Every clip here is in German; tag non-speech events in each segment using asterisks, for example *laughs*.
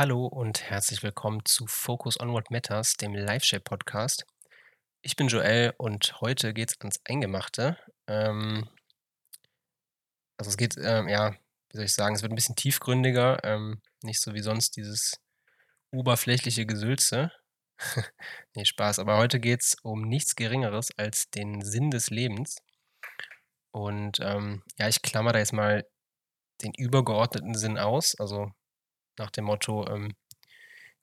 Hallo und herzlich willkommen zu Focus on What Matters, dem Live-Share-Podcast. Ich bin Joel und heute geht's ans Eingemachte. Ähm, also es geht, ähm, ja, wie soll ich sagen, es wird ein bisschen tiefgründiger, ähm, nicht so wie sonst dieses oberflächliche Gesülze. *laughs* Ne, Spaß, aber heute geht's um nichts Geringeres als den Sinn des Lebens. Und, ähm, ja, ich klammer da jetzt mal den übergeordneten Sinn aus, also nach dem Motto, ähm,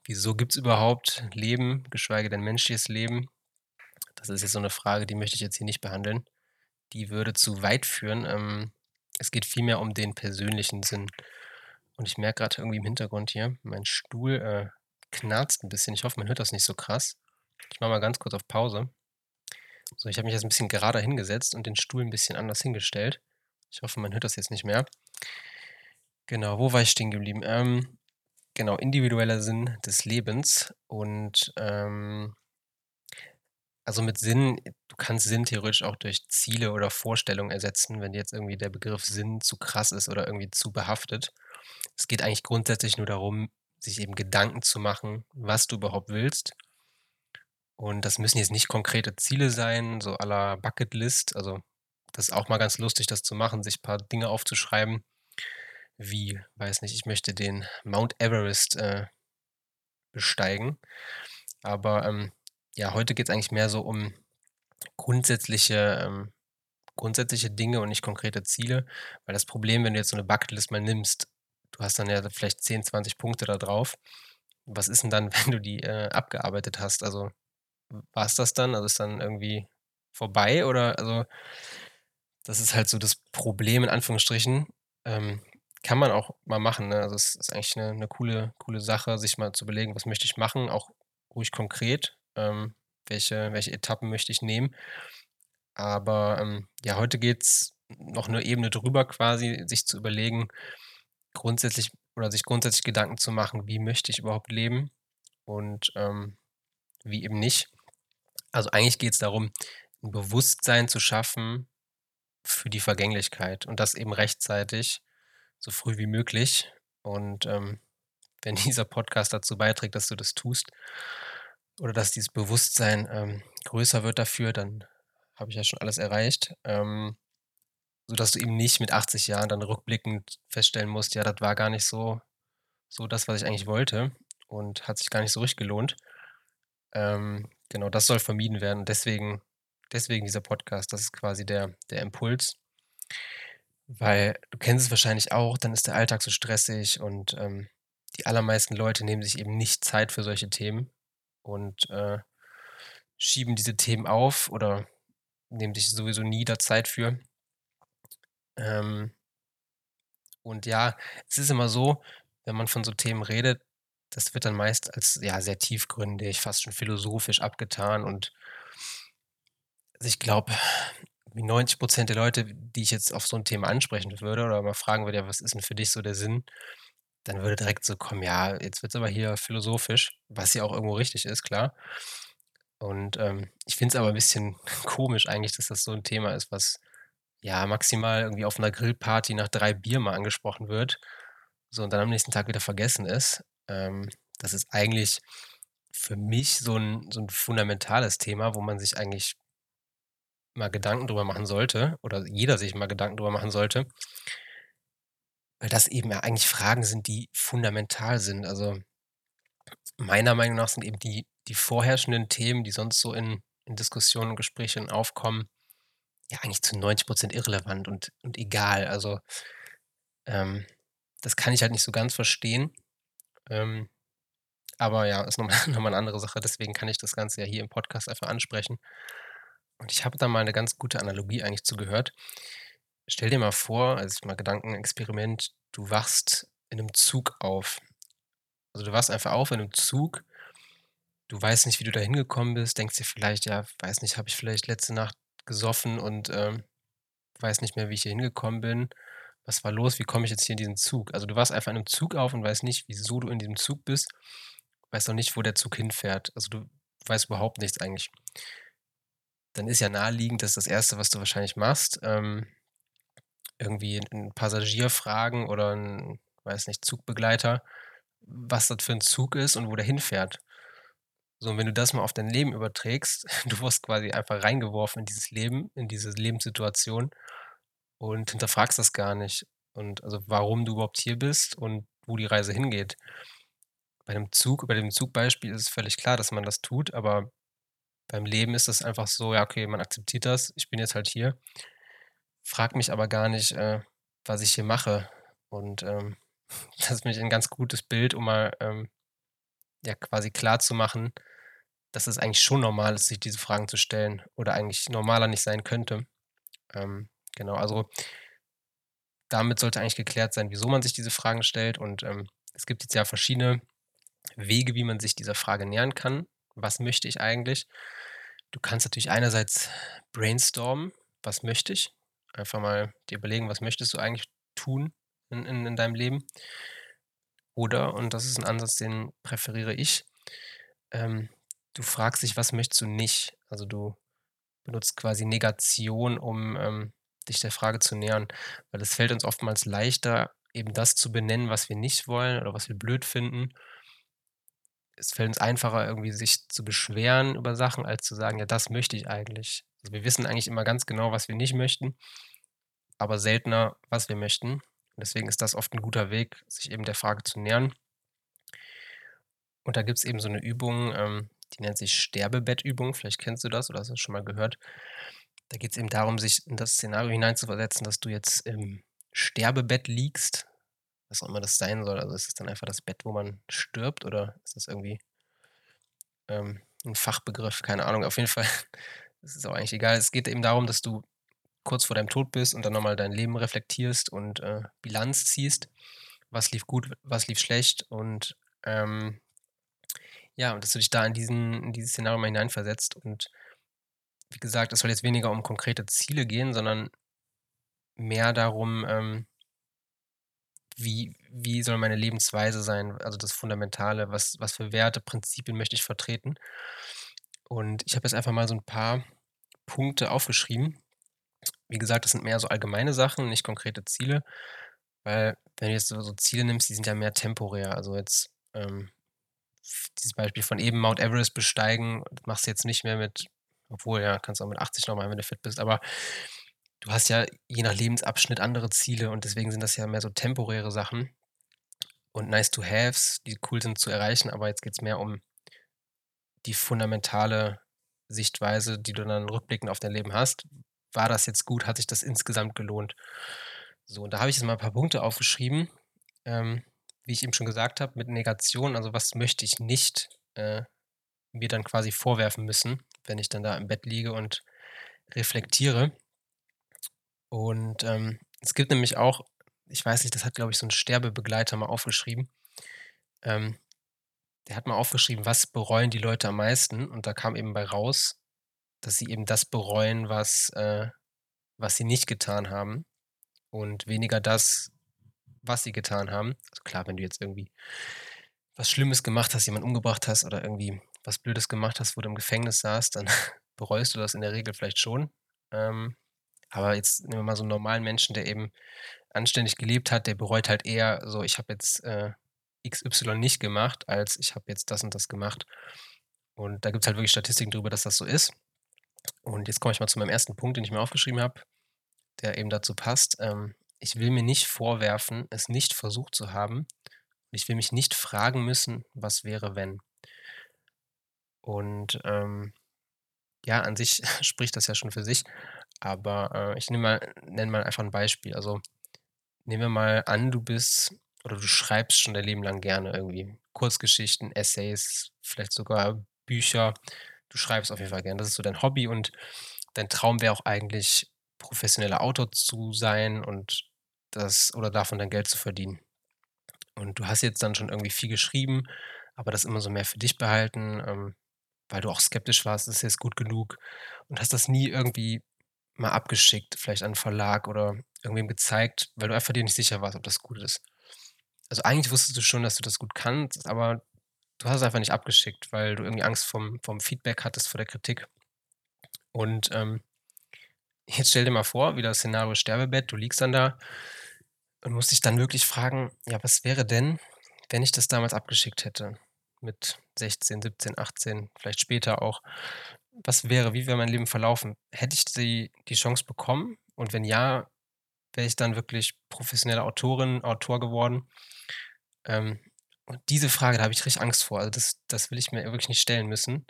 wieso gibt's überhaupt Leben, geschweige denn menschliches Leben? Das ist jetzt so 'ne Frage, die möchte ich jetzt hier nicht behandeln. Die würde zu weit führen. Ähm, es geht vielmehr um den persönlichen Sinn. Und ich merke grad irgendwie im Hintergrund hier, mein Stuhl, äh, knarzt 'n bisschen. Ich hoffe, man hört das nicht so krass. Ich mache mal ganz kurz auf Pause. So, ich habe mich jetzt 'n bisschen gerader hingesetzt und den Stuhl 'n bisschen anders hingestellt. Ich hoffe, man hört das jetzt nicht mehr. Genau, wo war ich stehen geblieben? Ähm, genau, individueller Sinn des Lebens und, ähm also mit Sinn du kannst Sinn theoretisch auch durch Ziele oder Vorstellungen ersetzen, wenn jetzt irgendwie der Begriff Sinn zu krass ist oder irgendwie zu behaftet. Es geht eigentlich grundsätzlich nur darum, sich eben Gedanken zu machen, was du überhaupt willst. Und das müssen jetzt nicht konkrete Ziele sein, so à la Bucketlist. Also, das ist auch mal ganz lustig, das zu machen, sich paar Dinge aufzuschreiben, wie, weiß nicht, ich möchte den Mount Everest, äh, besteigen. Aber, ähm, ja, heute geht's eigentlich mehr so um grundsätzliche ähm, grundsätzliche Dinge und nicht konkrete Ziele. Weil das Problem, wenn du jetzt so 'ne Bucketlist mal nimmst, du hast dann ja vielleicht 10, 20 Punkte da drauf. Was ist 'n dann, *laughs* wenn du die, äh, abgearbeitet hast? Also, w war's das dann? Also, ist dann irgendwie vorbei oder also das ist halt so das Problem in Anführungsstrichen. Ähm, kann man auch mal machen, ne? Also, es ist eigentlich 'ne 'ne coole coole Sache, sich mal zu überlegen: „Was möchte ich machen?“ Auch ruhig konkret, ähm, welche welche Etappen möchte ich nehmen? Aber, ähm, ja, heute geht's noch 'ne Ebene drüber quasi, sich zu überlegen, grundsätzlich oder sich grundsätzlich Gedanken zu machen: „Wie möchte ich überhaupt leben und, ähm, wie eben nicht?“ Also, eigentlich geht's darum, 'n Bewusstsein zu schaffen für die Vergänglichkeit und das eben rechtzeitig, so früh wie möglich. Und, ähm, *laughs* wenn dieser Podcast dazu beiträgt, dass du das tust oder dass dieses Bewusstsein, ähm, größer wird dafür, dann habe ich ja schon alles erreicht. Ähm, sodass du eben nicht mit 80 Jahren dann rückblickend feststellen musst: „Ja, das war gar nicht so so das, was ich eigentlich wollte und hat sich gar nicht so richtig gelohnt.“ Ähm, genau, das soll vermieden werden. Deswegen deswegen dieser Podcast. Das ist quasi der der Impuls. Weil du kennst es wahrscheinlich auch, dann ist der Alltag so stressig und, ähm, die allermeisten Leute nehmen sich eben nicht Zeit für solche Themen und, äh, schieben diese Themen auf oder nehmen sich sowieso nie da Zeit für. Ähm und ja, es ist immer so, wenn man von so Themen redet, das wird dann meist als, ja, sehr tiefgründig, fast schon philosophisch abgetan und also, ich glaube, wie 90 % der Leute, die ich jetzt auf so 'n Thema ansprechen würde oder mal fragen würde: „Ja, was ist 'n für dich so der Sinn?“ Dann würde direkt so kommen: „Ja, jetzt wird's aber hier philosophisch“, was ja auch irgendwo richtig ist, klar. Und, ähm, ich finde es aber 'n bisschen *laughs* komisch eigentlich, dass das so 'n Thema ist, was, ja, maximal irgendwie auf 'ner Grillparty nach 3 Bier mal angesprochen wird, so und dann am nächsten Tag wieder vergessen ist. Ähm, das ist eigentlich für mich so 'n so 'n fundamentales Thema, wo man sich eigentlich mal Gedanken drüber machen sollte oder jeder sich mal Gedanken drüber machen sollte weil das eben ja eigentlich Fragen sind, die fundamental sind. Also, meiner Meinung nach sind eben die die vorherrschenden Themen, die sonst so in in Diskussionen und Gesprächen aufkommen, ja eigentlich zu 90 % irrelevant und und egal. Also, ähm, das kann ich halt nicht so ganz verstehen. Ähm, aber ja, ist noch mal *laughs* noch mal 'ne andere Sache. Deswegen kann ich das Ganze ja hier im Podcast einfach ansprechen. Und ich habe da mal 'ne ganz gute Analogie eigentlich zu gehört. Stell dir mal vor, also, mal Gedankenexperiment, du wachst in 'nem Zug auf. Also, du wachst einfach auf in 'nem Zug. Du weißt nicht, wie du da hingekommen bist, denkst dir vielleicht: „Ja, weiß nicht, habe ich vielleicht letzte Nacht gesoffen und, ähm, weiß nicht mehr, wie ich hier hingekommen bin. Was war los? Wie komme ich jetzt hier in diesen Zug?“ Also, du wachst einfach in 'nem Zug auf und weißt nicht, wieso du in diesem Zug bist, weißt auch nicht, wo der Zug hinfährt. Also, du weißt überhaupt nichts eigentlich. Dann ist ja naheliegend, dass das 1., was du wahrscheinlich machst, ähm, irgendwie 'n Passagier fragen oder 'n, weiß nicht, Zugbegleiter, was das für 'n Zug ist und wo der hinfährt. So, und wenn du das mal auf dein Leben überträgst, *laughs* du wirst quasi einfach reingeworfen in dieses Leben, in diese Lebenssituation und hinterfragst das gar nicht und also, warum du überhaupt hier bist und wo die Reise hingeht. Bei 'nem Zug bei dem Zugbeispiel ist es völlig klar, dass man das tut, aber beim Leben ist das einfach so, ja, okay, man akzeptiert das. Ich bin jetzt halt hier, frage mich aber gar nicht, äh, was ich hier mache. Und, ähm, *laughs* das finde ich 'n ganz gutes Bild, um mal, ähm, ja, quasi klarzumachen, dass es eigentlich schon normal ist, sich diese Fragen zu stellen oder eigentlich normaler nicht sein könnte. Ähm, genau, also damit sollte eigentlich geklärt sein, wieso man sich diese Fragen stellt und, ähm, es gibt jetzt ja verschiedene Wege, wie man sich dieser Frage nähern kann. Was möchte ich eigentlich? Du kannst natürlich einerseits brainstormen. Was möchte ich? Einfach mal dir überlegen, was möchtest du eigentlich tun in in in deinem Leben? Oder, und das ist 'n Ansatz, den präferiere ich, ähm, du fragst dich: „Was möchtest du nicht?“ Also, du benutzt quasi Negation, um, ähm, dich der Frage zu nähern, weil es fällt uns oftmals leichter, eben das zu benennen, was wir nicht wollen oder was wir blöd finden. Es fällt uns einfacher, irgendwie sich zu beschweren über Sachen, als zu sagen: „Ja, das möchte ich eigentlich.“ Also, wir wissen eigentlich immer ganz genau, was wir nicht möchten, aber seltener, was wir möchten. Und deswegen ist das oft 'n guter Weg, sich eben der Frage zu nähern. Und da gibt's eben so 'ne Übung, ähm, die nennt sich Sterbebettübung. Vielleicht kennst du das oder hast das schon mal gehört. Da geht's eben darum, sich in das Szenario hineinzuversetzen, dass du jetzt im Sterbebett liegst, was auch immer das sein soll. Also, ist es dann einfach das Bett, wo man stirbt oder ist das irgendwie ähm, 'n Fachbegriff? Keine Ahnung. Auf jeden Fall *laughs* ist es auch eigentlich egal. Es geht eben darum, dass du kurz vor deinem Tod bist und dann noch mal dein Leben reflektierst und, äh, Bilanz ziehst. Was lief gut, was lief schlecht und, ähm ja, und dass du dich da in diesen in dieses Szenario mal hineinversetzt. Und wie gesagt, es soll jetzt weniger um konkrete Ziele gehen, sondern mehr darum, ähm wie wie soll meine Lebensweise sein, also, das Fundamentale, was was für Werte, Prinzipien möchte ich vertreten? Und ich habe jetzt einfach mal so 'n paar Punkte aufgeschrieben. Wie gesagt, das sind mehr so allgemeine Sachen, nicht konkrete Ziele, weil wenn du jetzt so so Ziele nimmst, die sind ja mehr temporär. Also, jetzt, ähm, dieses Beispiel von eben Mount Everest besteigen, machst du jetzt nicht mehr mit obwohl, ja, kannst du auch mit 80 noch machen, wenn du fit bist, aber du hast ja je nach Lebensabschnitt andere Ziele und deswegen sind das ja mehr so temporäre Sachen und nice to haves, die cool sind zu erreichen, aber jetzt geht's mehr um die fundamentale Sichtweise, die du dann rückblickend auf dein Leben hast. War das jetzt gut? Hat sich das insgesamt gelohnt? So, und da habe ich jetzt mal 'n paar Punkte aufgeschrieben, ähm, wie ich eben schon gesagt habe, mit Negation. Also, was möchte ich nicht, äh, mir dann quasi vorwerfen müssen, wenn ich dann da im Bett liege und reflektiere. Und, ähm, es gibt nämlich auch ich weiß nicht, das hat, glaube ich, so 'n Sterbebegleiter mal aufgeschrieben. Ähm, der hat mal aufgeschrieben: „Was bereuen die Leute am meisten?“ Und da kam eben bei raus, dass sie eben das bereuen, was, äh was sie nicht getan haben und weniger das, was sie getan haben. Also, klar, wenn du jetzt irgendwie was Schlimmes gemacht hast, jemanden umgebracht hast oder irgendwie was Blödes gemacht hast, wo du im Gefängnis saßt, dann *laughs* bereust du das in der Regel vielleicht schon. Ähm, aber jetzt nehmen wir mal so 'n normalen Menschen, der eben anständig gelebt hat, der bereut halt eher so: „Ich habe jetzt, äh, XY nicht gemacht, als ich habe jetzt das und das gemacht.“ Und da gibt's halt wirklich Statistiken drüber, dass das so ist. Und jetzt komme ich mal zu meinem 1. Punkt, den ich mir aufgeschrieben habe, der eben dazu passt. Ähm, ich will mir nicht vorwerfen, es nicht versucht zu haben. Ich will mich nicht fragen müssen: „Was wäre, wenn?“ Und, ähm, ja, an sich *laughs* spricht das ja schon für sich, aber, äh, ich nehme mal nenne mal einfach 'n Beispiel. Also, nehmen wir mal an, du bist oder du schreibst schon dein Leben lang gerne irgendwie Kurzgeschichten, Essays, vielleicht sogar Bücher. Du schreibst auf jeden Fall gern. Das ist so dein Hobby und dein Traum wäre auch eigentlich, professioneller Autor zu sein und das oder davon dein Geld zu verdienen. Und du hast jetzt dann schon irgendwie viel geschrieben, aber das immer so mehr für dich behalten, ähm, weil du auch skeptisch warst: „Ist jetzt gut genug?“ Und hast das nie irgendwie mal abgeschickt, vielleicht an 'n Verlag oder irgendwem gezeigt, weil du einfach dir nicht sicher warst, ob das gut ist. Also, eigentlich wusstest du schon, dass du das gut kannst, aber du hast es einfach nicht abgeschickt, weil du irgendwie Angst vorm vorm Feedback hattest, vor der Kritik. Und, ähm, jetzt stell dir mal vor, wieder Szenario Sterbebett, du liegst dann da und musst dich dann wirklich fragen: „Ja, was wäre denn, wenn ich das damals abgeschickt hätte mit 16, 17, 18, vielleicht später auch, was wäre wie wäre mein Leben verlaufen? Hätte ich die die Chance bekommen und wenn ja, wäre ich dann wirklich professionelle Autorin, Autor geworden? Ähm, und diese Frage, da habe ich richtig Angst vor. Also, das das will ich mir wirklich nicht stellen müssen,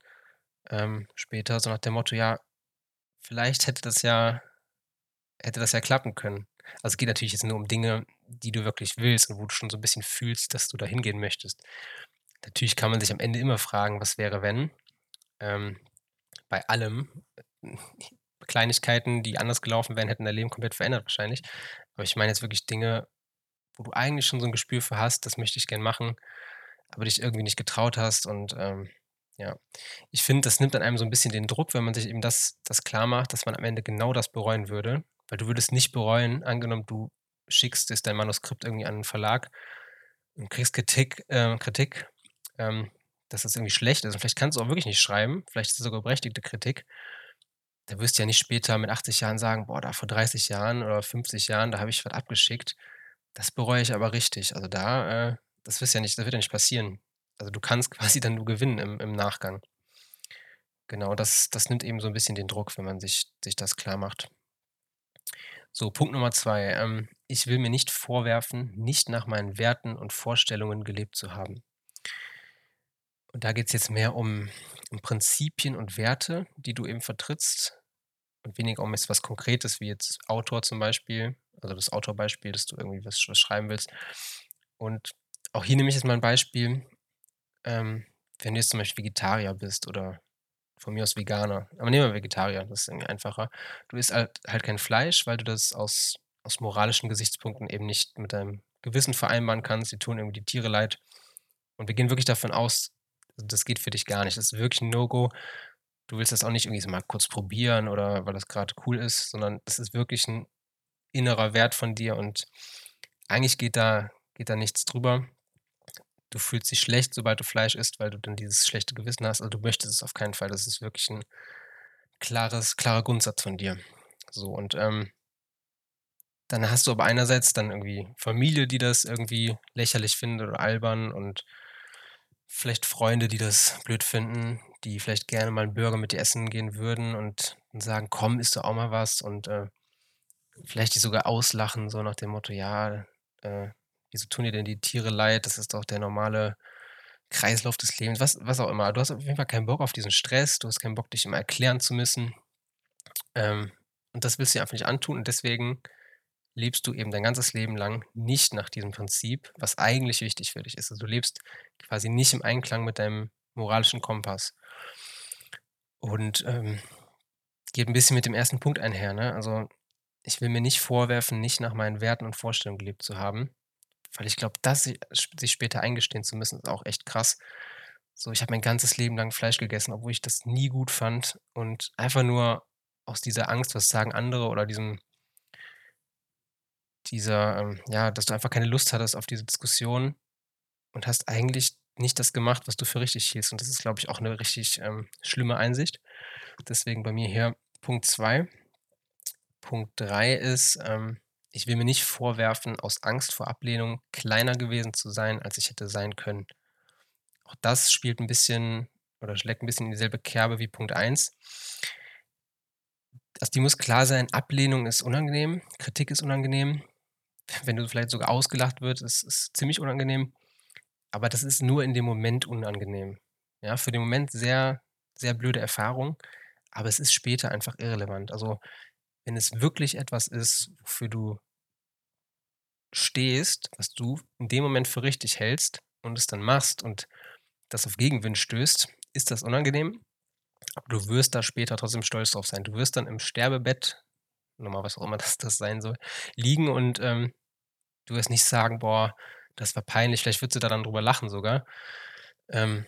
ähm, später, so nach dem Motto: „Ja, vielleicht hätte das ja hätte das ja klappen können.“ Also, es geht natürlich jetzt nur um Dinge, die du wirklich willst und wo du schon so 'n bisschen fühlst, dass du da hingehen möchtest. Natürlich kann man sich am Ende immer fragen: „Was wäre, wenn?“ Ähm, bei allem. Kleinigkeiten, die anders gelaufen wären, hätten dein Leben komplett verändert wahrscheinlich. Aber ich meine jetzt wirklich Dinge, wo du eigentlich schon so 'n Gespür für hast: „Das möchte ich gern machen“, aber dich irgendwie nicht getraut hast und, ähm, ja. Ich finde, das nimmt dann einem so 'n bisschen den Druck, wenn man sich eben das das klarmacht, dass man am Ende genau das bereuen würde, weil du würdest nicht bereuen angenommen, du schickst jetzt dein Manuskript irgendwie an 'n Verlag und kriegst Kritik äh, Kritik, ähm, dass das irgendwie schlecht ist und vielleicht kannst du auch wirklich nicht schreiben, vielleicht ist es sogar berechtigte Kritik. Da wirst du ja nicht später mit 80 Jahren sagen: „Boah, da vor 30 Jahren oder 50 Jahren, da habe ich was abgeschickt. Das bereue ich aber richtig.“ Also, da, äh das wirst ja nicht das wird ja nicht passieren. Also, du kannst *laughs* quasi dann nur gewinnen im im Nachgang. Genau, das das nimmt eben so 'n bisschen den Druck, wenn man sich sich das klarmacht. So, Punkt Nummer 2, ähm, ich will mir nicht vorwerfen, nicht nach meinen Werten und Vorstellungen gelebt zu haben. Und da geht's jetzt mehr um um Prinzipien und Werte, die du eben vertrittst und weniger um jetzt was Konkretes wie jetzt Autor zum Beispiel, also das Autorbeispiel, dass du irgendwie was was schreiben willst. Und auch hier nehme ich jetzt mal 'n Beispiel, ähm, wenn du jetzt zum Beispiel Vegetarier bist oder von mir aus Veganer, aber nehmen wir Vegetarier, das ist irgendwie einfacher. Du isst halt halt kein Fleisch, weil du das aus aus moralischen Gesichtspunkten eben nicht mit deinem Gewissen vereinbaren kannst. Dir tun irgendwie die Tiere leid. Und wir gehen wirklich davon aus, das geht für dich gar nicht. Das ist wirklich 'n No-Go. Du willst das auch nicht irgendwie mal kurz probieren oder weil das grad cool ist, sondern das ist wirklich 'n innerer Wert von dir und eigentlich geht da geht da nichts drüber. Du fühlst dich schlecht, sobald du Fleisch isst, weil du dann dieses schlechte Gewissen hast. Also, du möchtest es auf keinen Fall. Das ist wirklich 'n klares klarer Grundsatz von dir. So und, ähm dann hast du aber einerseits dann irgendwie Familie, die das irgendwie lächerlich findet oder albern und vielleicht Freunde, die das blöd finden, die vielleicht gerne mal 'n Burger mit dir essen gehen würden und sagen: „Komm, isst doch auch mal was“ und, äh, vielleicht dich sogar auslachen, so nach dem Motto: „Ja, äh, wieso tun dir denn die Tiere leid? Das ist doch der normale Kreislauf des Lebens“, was was auch immer. Du hast auf jeden Fall keinen Bock auf diesen Stress, du hast keinen Bock, dich immer erklären zu müssen. Ähm, und das willst du dir einfach nicht antun und deswegen lebst du eben dein ganzes Leben lang nicht nach diesem Prinzip, was eigentlich wichtig für dich ist. Also, du lebst quasi nicht im Einklang mit deinem moralischen Kompass. Und, ähm, geht 'n bisschen mit dem 1. Punkt einher, ne? Also, ich will mir nicht vorwerfen, nicht nach meinen Werten und Vorstellungen gelebt zu haben, weil ich glaube, das si sich später eingestehen zu müssen, ist auch echt krass. So, ich habe mein ganzes Leben lang Fleisch gegessen, obwohl ich das nie gut fand und einfach nur aus dieser Angst, was sagen andere oder diesem dieser, ähm ja, dass du einfach keine Lust hattest auf diese Diskussion und hast eigentlich nicht das gemacht, was du für richtig hältst. Und das ist, glaube ich, auch 'ne richtig, ähm, schlimme Einsicht. Deswegen bei mir hier Punkt 2. Punkt 3 ist, ähm, ich will mir nicht vorwerfen, aus Angst vor Ablehnung kleiner gewesen zu sein, als ich hätte sein können. Auch das spielt 'n bisschen oder schlägt 'n bisschen in dieselbe Kerbe wie Punkt 1. Also, dir muss klar sein, Ablehnung ist unangenehm, Kritik ist unangenehm. Wenn du vielleicht sogar ausgelacht wird, ist ist ziemlich unangenehm, aber das ist nur in dem Moment unangenehm. Ja, für den Moment sehr, sehr blöde Erfahrung, aber es ist später einfach irrelevant. Also, wenn es wirklich etwas ist, wofür du stehst, was du in dem Moment für richtig hältst und es dann machst und das auf Gegenwind stößt, ist das unangenehm, aber du wirst da später trotzdem stolz drauf sein. Du wirst dann im Sterbebett, nochmal was auch immer *laughs* das das sein soll, liegen und, ähm, du wirst nicht sagen: „Boah, das war peinlich.“ Vielleicht würdest du da dann drüber lachen sogar. Ähm,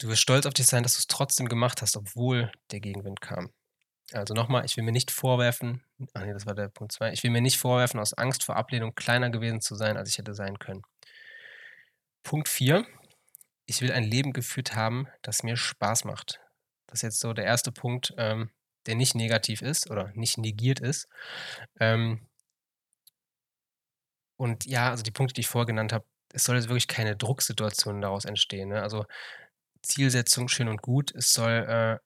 du wirst stolz auf dich sein, dass du's trotzdem gemacht hast, obwohl der Gegenwind kam. Also, noch mal, ich will mir nicht vorwerfen ach ne, das war der Punkt 2. Ich will mir nicht vorwerfen, aus Angst vor Ablehnung kleiner gewesen zu sein, als ich hätte sein können. Punkt 4. Ich will ein Leben geführt haben, das mir Spaß macht. Das ist jetzt so der 1. Punkt, ähm, der nicht negativ ist oder nicht negiert ist. Ähm Und ja, also die Punkte, die ich vorher genannt habe, es soll jetzt wirklich keine Drucksituation daraus entstehen, ne? Also, Zielsetzung schön und gut, es soll, äh,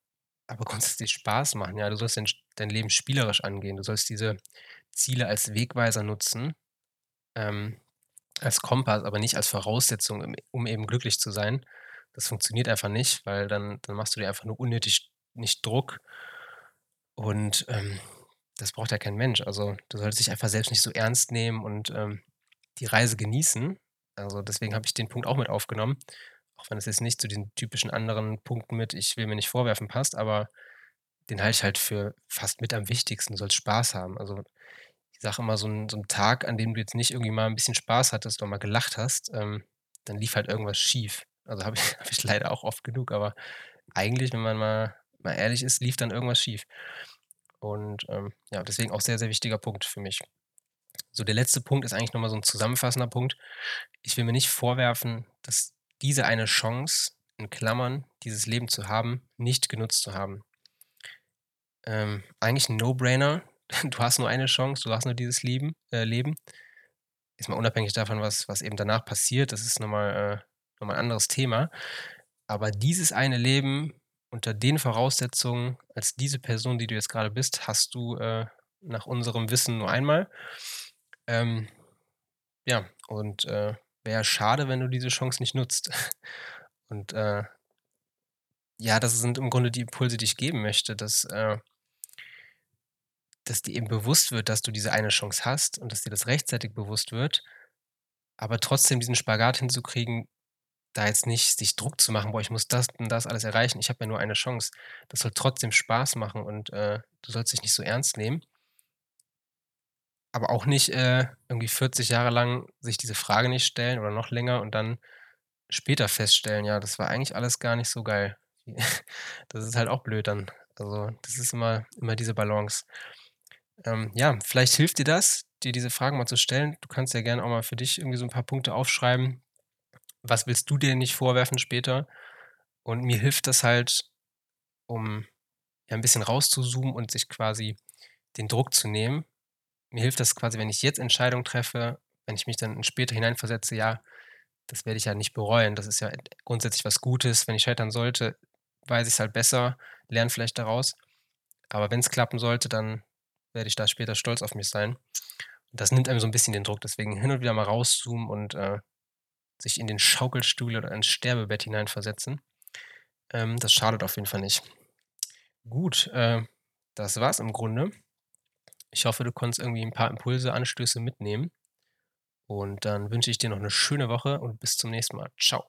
aber grundsätzlich Spaß machen, ja? Du sollst dein dein Leben spielerisch angehen. Du sollst diese Ziele als Wegweiser nutzen, ähm, als Kompass, aber nicht als Voraussetzung, um um eben glücklich zu sein. Das funktioniert einfach nicht, weil dann dann machst du dir einfach nur unnötig nicht Druck und, ähm, das braucht ja kein Mensch. Also, du solltest dich einfach selbst nicht so ernst nehmen und, ähm, die Reise genießen. Also, deswegen habe ich den Punkt auch mit aufgenommen, auch wenn es jetzt nicht zu den typischen anderen Punkten mit „Ich will mir nicht vorwerfen“ passt, aber den halte ich halt für fast mit am wichtigsten. Du sollst Spaß haben. Also, ich sage immer, so 'n so 'n Tag, an dem du jetzt nicht irgendwie mal 'n bisschen Spaß hattest oder mal gelacht hast, ähm, dann lief halt irgendwas schief. Also, habe ich *laughs* habe ich leider auch oft genug, aber eigentlich, wenn man mal mal ehrlich ist, lief dann irgendwas schief. Und, ähm, ja, deswegen auch sehr, sehr wichtiger Punkt für mich. So, der letzte Punkt ist eigentlich noch mal so 'n zusammenfassender Punkt. Ich will mir nicht vorwerfen, dass diese eine Chance, in Klammern, dieses Leben zu haben, nicht genutzt zu haben. Ähm, eigentlich 'n No-Brainer. *laughs* Du hast nur eine Chance, du hast nur dieses Lieben äh, Leben. Jetzt mal unabhängig davon, was was eben danach passiert, das ist noch mal äh, noch mal 'n anderes Thema. Aber dieses eine Leben unter den Voraussetzungen als diese Person, die du jetzt grade bist, hast du, äh, nach unserem Wissen nur einmal. Ähm, ja, und, äh, wäre schade, wenn du diese Chance nicht nutzt. *laughs* Und, äh ja, das sind im Grunde die Impulse, die ich geben möchte, dass, äh dass dir eben bewusst wird, dass du diese eine Chance hast und dass dir das rechtzeitig bewusst wird, aber trotzdem diesen Spagat hinzukriegen, da jetzt nicht sich Druck zu machen: „Boah, ich muss das und das alles erreichen. Ich habe ja nur eine Chance.“ Das soll trotzdem Spaß machen und, äh, du sollst dich nicht so ernst nehmen. Aber auch nicht, äh, irgendwie 40 Jahre lang sich diese Frage nicht stellen oder noch länger und dann später feststellen: „Ja, das war eigentlich alles gar nicht so geil.“ *laughs* Das ist halt auch blöd dann. Also, das ist immer immer diese Balance. Ähm, ja, vielleicht hilft dir das, dir diese Fragen mal zu stellen. Du kannst ja gerne auch mal für dich irgendwie so 'n paar Punkte aufschreiben. Was willst du dir nicht vorwerfen später? Und mir hilft das halt, um, ja, 'n bisschen rauszuzoomen und sich quasi den Druck zu nehmen. Mir hilft das quasi, wenn ich jetzt Entscheidungen treffe, wenn ich mich dann später hineinversetze: „Ja, das werde ich ja nicht bereuen. Das ist ja grundsätzlich was Gutes. Wenn ich scheitern sollte, weiß ich's halt besser, lerne vielleicht daraus. Aber wenn's klappen sollte, dann werde ich da später stolz auf mich sein.“ Und das nimmt einem so 'n bisschen den Druck. Deswegen hin und wieder mal rauszoomen und, äh, sich in den Schaukelstuhl oder ins Sterbebett hineinversetzen. Ähm, das schadet auf jeden Fall nicht. Gut, äh, das war's im Grunde. Ich hoffe, du konntest irgendwie 'n paar Impulse, Anstöße mitnehmen. Und dann wünsche ich dir noch 'ne schöne Woche und bis zum nächsten Mal. Tschau.